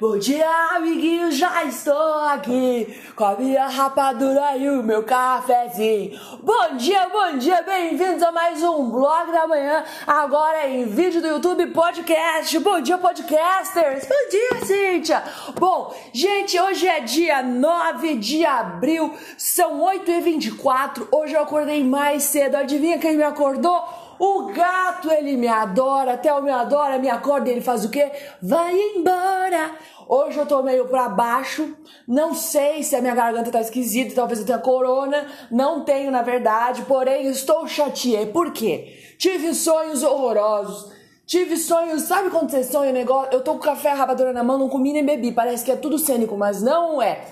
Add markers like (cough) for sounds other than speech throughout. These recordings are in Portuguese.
Bom dia, amiguinho, já estou aqui com a minha rapadura e o meu cafezinho. Bom dia, bom dia, bem-vindos a mais um Blog da Manhã, agora em vídeo do YouTube Podcast. Bom dia, podcasters! Bom dia, Cíntia! Bom, gente, hoje é dia 9 de abril, são 8h24. Hoje eu acordei mais cedo, adivinha quem me acordou? O gato, ele me adora, até o me adora, me acorda ele faz o quê? Vai embora. Hoje eu tô meio pra baixo, não sei se a minha garganta tá esquisita, talvez eu tenha corona, não tenho na verdade, porém estou chateada. Por quê? Tive sonhos horrorosos. Tive sonhos, sabe quando você sonha negócio? Eu tô com café rabadora na mão, não comi nem bebi, parece que é tudo cênico, mas não é.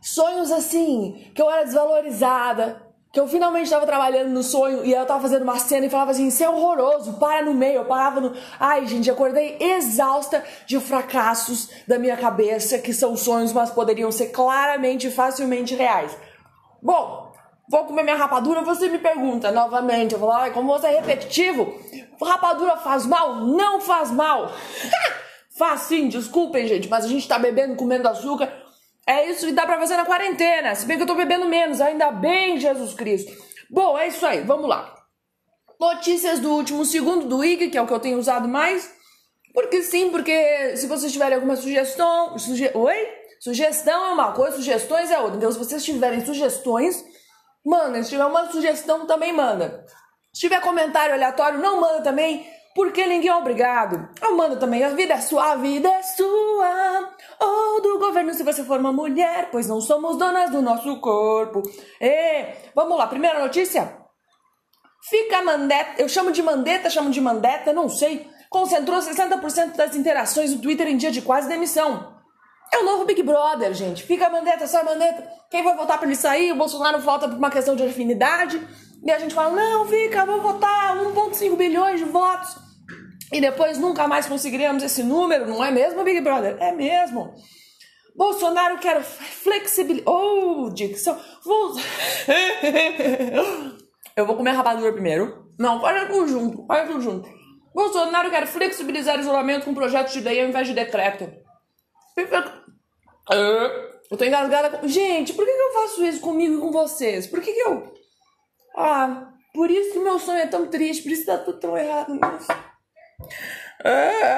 Sonhos assim, que eu era desvalorizada, que eu finalmente estava trabalhando no sonho e eu estava fazendo uma cena e falava assim: Isso é horroroso, para no meio. Eu parava no. Ai, gente, acordei exausta de fracassos da minha cabeça, que são sonhos, mas poderiam ser claramente e facilmente reais. Bom, vou comer minha rapadura. Você me pergunta novamente: Eu falo, ai, como você é repetitivo, rapadura faz mal? Não faz mal. (laughs) faz sim, desculpem, gente, mas a gente tá bebendo, comendo açúcar é isso que dá pra fazer na quarentena. Se bem que eu tô bebendo menos, ainda bem, Jesus Cristo. Bom, é isso aí, vamos lá. Notícias do último segundo do IG, que é o que eu tenho usado mais. Porque sim, porque se vocês tiverem alguma sugestão. Suge... Oi? Sugestão é uma coisa, sugestões é outra. Então, se vocês tiverem sugestões, mandem. Se tiver uma sugestão, também manda. Se tiver comentário aleatório, não manda também porque ninguém é obrigado. Eu mando também, a vida é sua, a vida é sua. Ou do governo se você for uma mulher, pois não somos donas do nosso corpo. E, vamos lá, primeira notícia. Fica mandeta, eu chamo de mandeta, chamo de mandeta, não sei. Concentrou 60% das interações do Twitter em dia de quase demissão. É o novo Big Brother, gente. Fica mandeta, só mandeta. Quem vai votar pra ele sair? O Bolsonaro volta por uma questão de afinidade. E a gente fala, não, fica, vou votar 1,5 bilhões de votos e depois nunca mais conseguiríamos esse número, não é mesmo, Big Brother? É mesmo. Bolsonaro quer flexibilidade. Oh, dicção. Vou... (laughs) Eu vou comer rapadura primeiro. Não, olha tudo junto, olha tudo junto. Bolsonaro quer flexibilizar isolamento com projeto de lei ao invés de decreto. Eu tô engasgada com... Gente, por que, que eu faço isso comigo e com vocês? Por que, que eu. Ah, por isso que meu sonho é tão triste, por isso tá tudo tão errado nisso.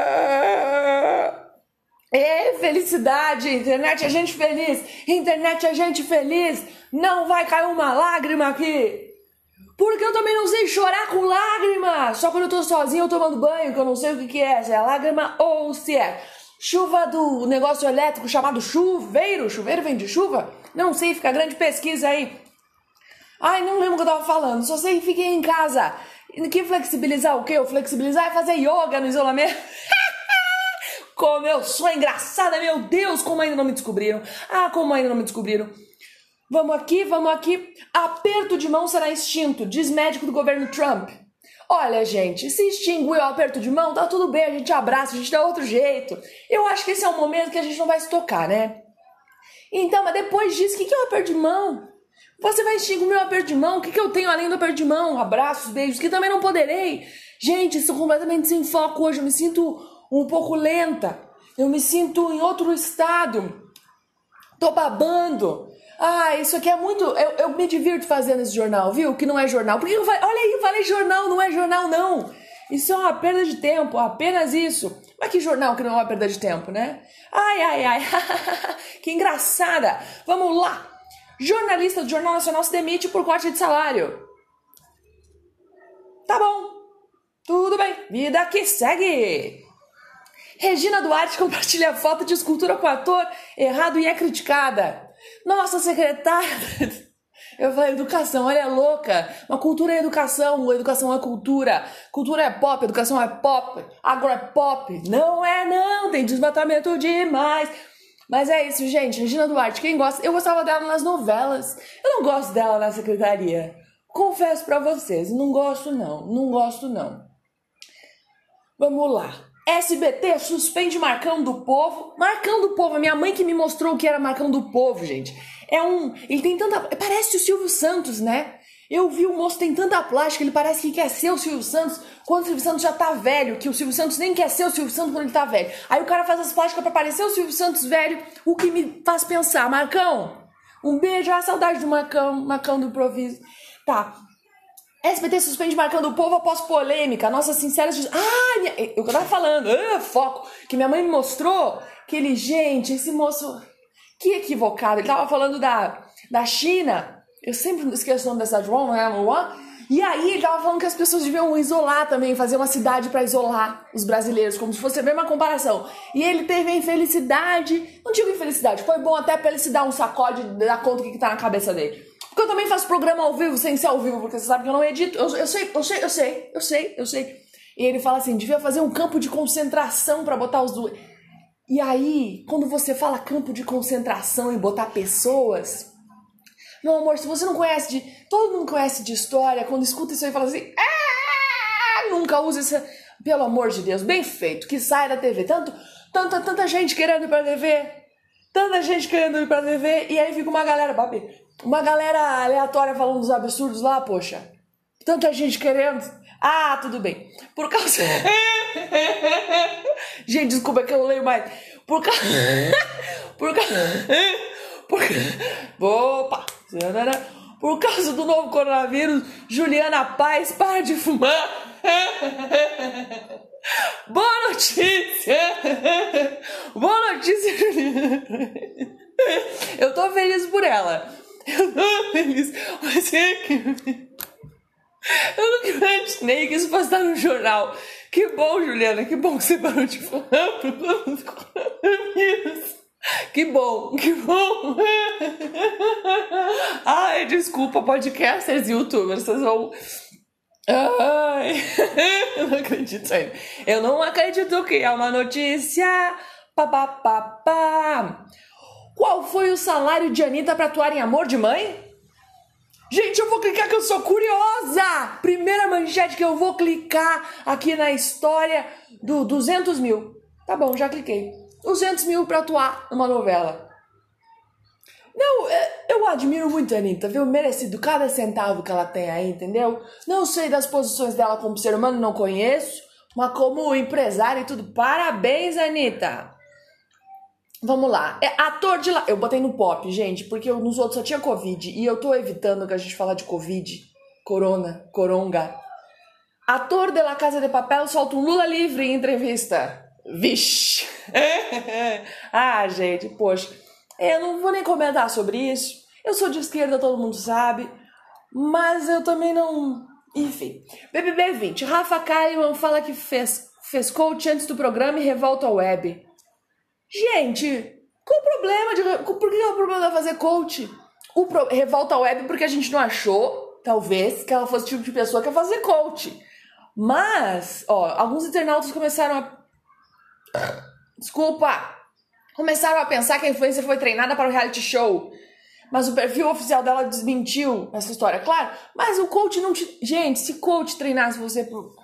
É felicidade, internet é gente feliz, internet é gente feliz, não vai cair uma lágrima aqui. Porque eu também não sei chorar com lágrima. Só quando eu tô sozinho tomando banho, que eu não sei o que, que é, se é lágrima ou se é chuva do negócio elétrico chamado chuveiro. Chuveiro vem de chuva? Não sei, fica grande pesquisa aí. Ai, não lembro o que eu tava falando, só sei que fiquei em casa. Que flexibilizar o quê? O flexibilizar é fazer yoga no isolamento. (laughs) como eu sou engraçada, meu Deus, como ainda não me descobriram. Ah, como ainda não me descobriram. Vamos aqui, vamos aqui. Aperto de mão será extinto, diz médico do governo Trump. Olha, gente, se extinguir o aperto de mão, tá tudo bem, a gente abraça, a gente dá outro jeito. Eu acho que esse é um momento que a gente não vai se tocar, né? Então, mas depois disso, o que é o aperto de mão? Você vai extinguir o meu aperto de mão? O que, que eu tenho além do aperto de mão? Abraços, beijos, que também não poderei. Gente, estou completamente sem foco hoje. Eu me sinto um pouco lenta. Eu me sinto em outro estado. Tô babando. Ah, isso aqui é muito. Eu, eu me divirto fazendo esse jornal, viu? Que não é jornal. Porque eu falei, olha aí, falei jornal, não é jornal, não. Isso é uma perda de tempo, apenas isso. Mas que jornal que não é uma perda de tempo, né? Ai, ai, ai. (laughs) que engraçada. Vamos lá. Jornalista do Jornal Nacional se demite por corte de salário. Tá bom. Tudo bem. Vida que segue. Regina Duarte compartilha foto de escultura com ator errado e é criticada. Nossa secretária. (laughs) Eu falei, educação, olha é louca. Uma cultura é educação, educação é cultura. Cultura é pop, educação é pop. Agora é pop. Não é, não, tem desmatamento demais. Mas é isso, gente. Regina Duarte, quem gosta. Eu gostava dela nas novelas. Eu não gosto dela na secretaria. Confesso para vocês, não gosto não. Não gosto não. Vamos lá. SBT suspende Marcão do Povo. Marcão do Povo, a minha mãe que me mostrou o que era Marcão do Povo, gente. É um. Ele tem tanta. Parece o Silvio Santos, né? Eu vi o moço tem tanta plástica, ele parece que quer ser o Silvio Santos, quando o Silvio Santos já tá velho, que o Silvio Santos nem quer ser o Silvio Santos quando ele tá velho. Aí o cara faz as plásticas para parecer o Silvio Santos velho, o que me faz pensar, Marcão, um beijo, a saudade do Marcão, Marcão do improviso. Tá. SBT suspende marcando o povo após polêmica. Nossa, sincera diz. Ah, minha... eu tava falando, ah, foco, que minha mãe me mostrou que ele, gente, esse moço. Que equivocado. Ele tava falando da, da China eu sempre esqueço o nome da cidade, Wuhan, não é? E aí ele tava falando que as pessoas deviam isolar também, fazer uma cidade para isolar os brasileiros, como se fosse a mesma comparação. E ele teve a infelicidade, não digo infelicidade, foi bom até pra ele se dar um sacode dar conta que, que tá na cabeça dele. Porque eu também faço programa ao vivo sem ser ao vivo, porque você sabe que eu não edito. Eu, eu sei, eu sei, eu sei, eu sei, eu sei. E ele fala assim: devia fazer um campo de concentração para botar os dois. E aí, quando você fala campo de concentração e botar pessoas, meu amor, se você não conhece de. Todo mundo conhece de história, quando escuta isso aí fala assim. Ah, nunca use isso. Pelo amor de Deus, bem feito, que sai da TV. Tanto, tanta, tanta gente querendo ir pra TV. Tanta gente querendo ir pra TV. E aí fica uma galera, babi, uma galera aleatória falando dos absurdos lá, poxa. Tanta gente querendo. Ah, tudo bem. Por causa. (laughs) gente, desculpa que eu leio mais. Por causa. (laughs) Por causa. (laughs) Por... Opa! Por causa do novo coronavírus, Juliana Paz para de fumar. (laughs) Boa notícia! (laughs) Boa notícia, Juliana. (laughs) Eu tô feliz por ela. Eu tô feliz. Mas é que. Eu nunca imaginei que isso fosse estar no jornal. Que bom, Juliana, que bom que você parou de fumar por causa do coronavírus. Que bom, (laughs) que bom. Ai, desculpa, podcasters e youtubers, vocês vão. Ai, (laughs) eu não acredito ainda. Eu não acredito que é uma notícia. Pá, pá. Qual foi o salário de Anitta para atuar em Amor de Mãe? Gente, eu vou clicar que eu sou curiosa! Primeira manchete que eu vou clicar aqui na história do 200 mil. Tá bom, já cliquei. 200 mil pra atuar numa novela. Não, é, eu admiro muito a Anitta, viu? Merecido cada centavo que ela tem aí, entendeu? Não sei das posições dela como ser humano, não conheço, mas como empresária e tudo. Parabéns, Anitta! Vamos lá. É ator de lá. Eu botei no pop, gente, porque eu, nos outros só tinha Covid. E eu tô evitando que a gente fala de Covid, Corona, Coronga. Ator de La Casa de Papel solta um Lula livre em entrevista. Vixe! (laughs) ah, gente, poxa, eu não vou nem comentar sobre isso. Eu sou de esquerda, todo mundo sabe, mas eu também não. Enfim. BBB 20. Rafa Kalimann fala que fez, fez coach antes do programa e revolta a web. Gente, qual o problema de. Por que é o problema de fazer coach? O pro, revolta a web porque a gente não achou, talvez, que ela fosse o tipo de pessoa que ia fazer coach. Mas, ó, alguns internautas começaram a Desculpa! Começaram a pensar que a influencer foi treinada para o reality show. Mas o perfil oficial dela desmentiu essa história, claro. Mas o coach não te. Gente, se coach treinasse você pro.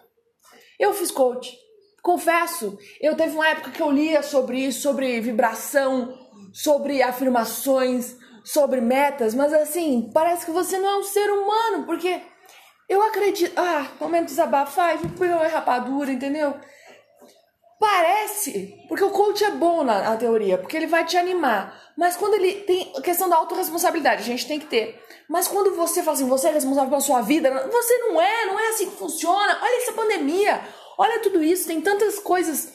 Eu fiz coach. Confesso, eu teve uma época que eu lia sobre isso, sobre vibração, sobre afirmações, sobre metas, mas assim, parece que você não é um ser humano, porque eu acredito. Ah, momento desabafar, vou pegar uma rapadura, entendeu? Parece, porque o coach é bom na, na, teoria, porque ele vai te animar. Mas quando ele tem a questão da autorresponsabilidade, a gente tem que ter. Mas quando você fala assim, você é responsável pela sua vida, você não é, não é assim que funciona. Olha essa pandemia, olha tudo isso, tem tantas coisas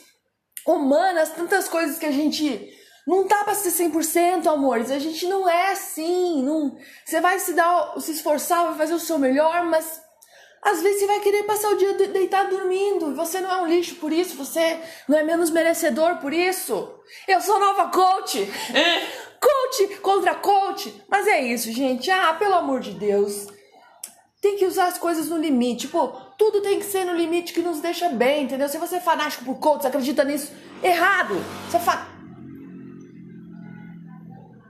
humanas, tantas coisas que a gente não tá pra ser 100%, amores. A gente não é assim, não. Você vai se dar, se esforçar, vai fazer o seu melhor, mas às vezes você vai querer passar o dia deitado dormindo. Você não é um lixo por isso. Você não é menos merecedor por isso. Eu sou nova coach. É. Coach contra coach. Mas é isso, gente. Ah, pelo amor de Deus. Tem que usar as coisas no limite. Tipo, tudo tem que ser no limite que nos deixa bem, entendeu? Se você é fanático por coach, você acredita nisso, errado. Você fa...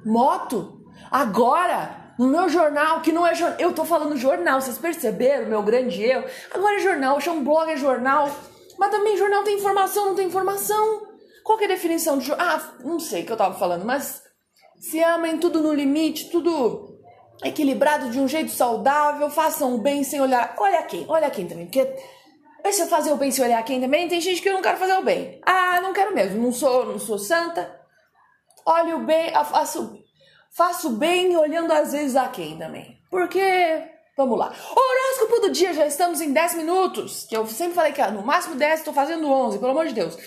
Moto? Agora? No meu jornal, que não é jornal. Eu tô falando jornal, vocês perceberam meu grande erro? Agora é jornal, chama blog, é jornal. Mas também jornal tem informação, não tem informação. Qual é a definição de jornal? Ah, não sei o que eu tava falando, mas se amem tudo no limite, tudo equilibrado de um jeito saudável, façam o bem sem olhar. Olha quem, olha quem também, porque se eu fazer o bem sem olhar quem também, tem gente que eu não quero fazer o bem. Ah, não quero mesmo, não sou, não sou santa. Olha o bem, faço, faço bem olhando às vezes a quem também. Porque, vamos lá. Horóscopo do dia, já estamos em 10 minutos, que eu sempre falei que no máximo 10, estou fazendo 11, pelo amor de Deus.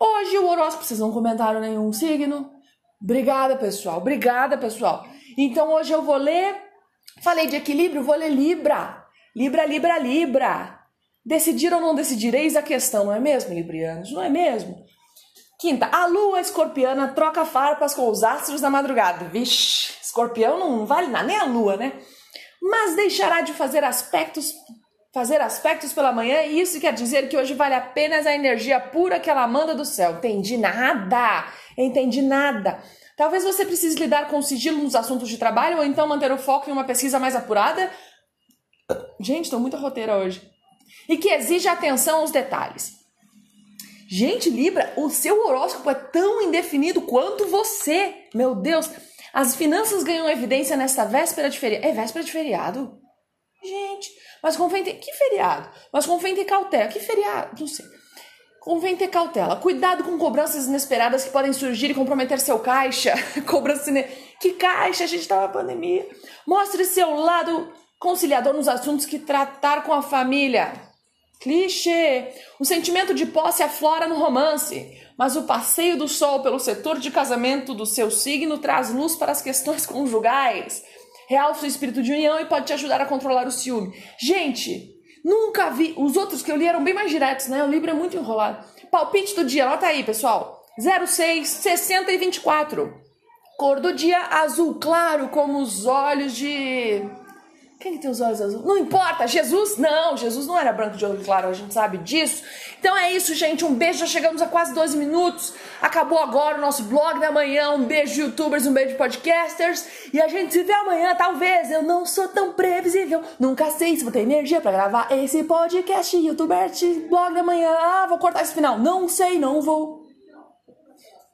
Hoje o horóscopo, vocês não comentaram nenhum signo. Obrigada, pessoal. Obrigada, pessoal. Então hoje eu vou ler. Falei de equilíbrio, vou ler Libra. Libra, Libra, Libra. Decidir ou não decidir, eis a questão, não é mesmo, Librianos? Não é mesmo? Quinta, a lua escorpiana troca farpas com os astros da madrugada. Vixe, escorpião não vale nada, nem a lua, né? Mas deixará de fazer aspectos fazer aspectos pela manhã, e isso quer dizer que hoje vale apenas a energia pura que ela manda do céu. Entendi nada, entendi nada. Talvez você precise lidar com sigilo nos assuntos de trabalho ou então manter o foco em uma pesquisa mais apurada. Gente, estou muito roteira hoje. E que exige atenção aos detalhes. Gente, Libra, o seu horóscopo é tão indefinido quanto você. Meu Deus, as finanças ganham evidência nesta véspera de feriado. É véspera de feriado? Gente, mas convém ter. Que feriado? Mas convém ter cautela. Que feriado? Não sei. Convém ter cautela. Cuidado com cobranças inesperadas que podem surgir e comprometer seu caixa. (laughs) Cobrança. Que caixa? A gente tá na pandemia. Mostre seu lado conciliador nos assuntos que tratar com a família. Clichê. O sentimento de posse aflora no romance, mas o passeio do sol pelo setor de casamento do seu signo traz luz para as questões (laughs) conjugais realça o espírito de união e pode te ajudar a controlar o ciúme. Gente, nunca vi. Os outros que eu li eram bem mais diretos, né? O livro é muito enrolado. Palpite do dia, anota aí, pessoal. 06, 60 e 24. Cor do dia azul claro, como os olhos de quem que tem os olhos azuis? Não importa, Jesus? Não, Jesus não era branco de olho claro, a gente sabe disso. Então é isso, gente. Um beijo, já chegamos a quase 12 minutos. Acabou agora o nosso blog da manhã. Um beijo, youtubers, um beijo, podcasters. E a gente se vê amanhã, talvez. Eu não sou tão previsível. Nunca sei se vou ter energia para gravar esse podcast, youtuber, blog da manhã. Ah, vou cortar esse final. Não sei, não vou.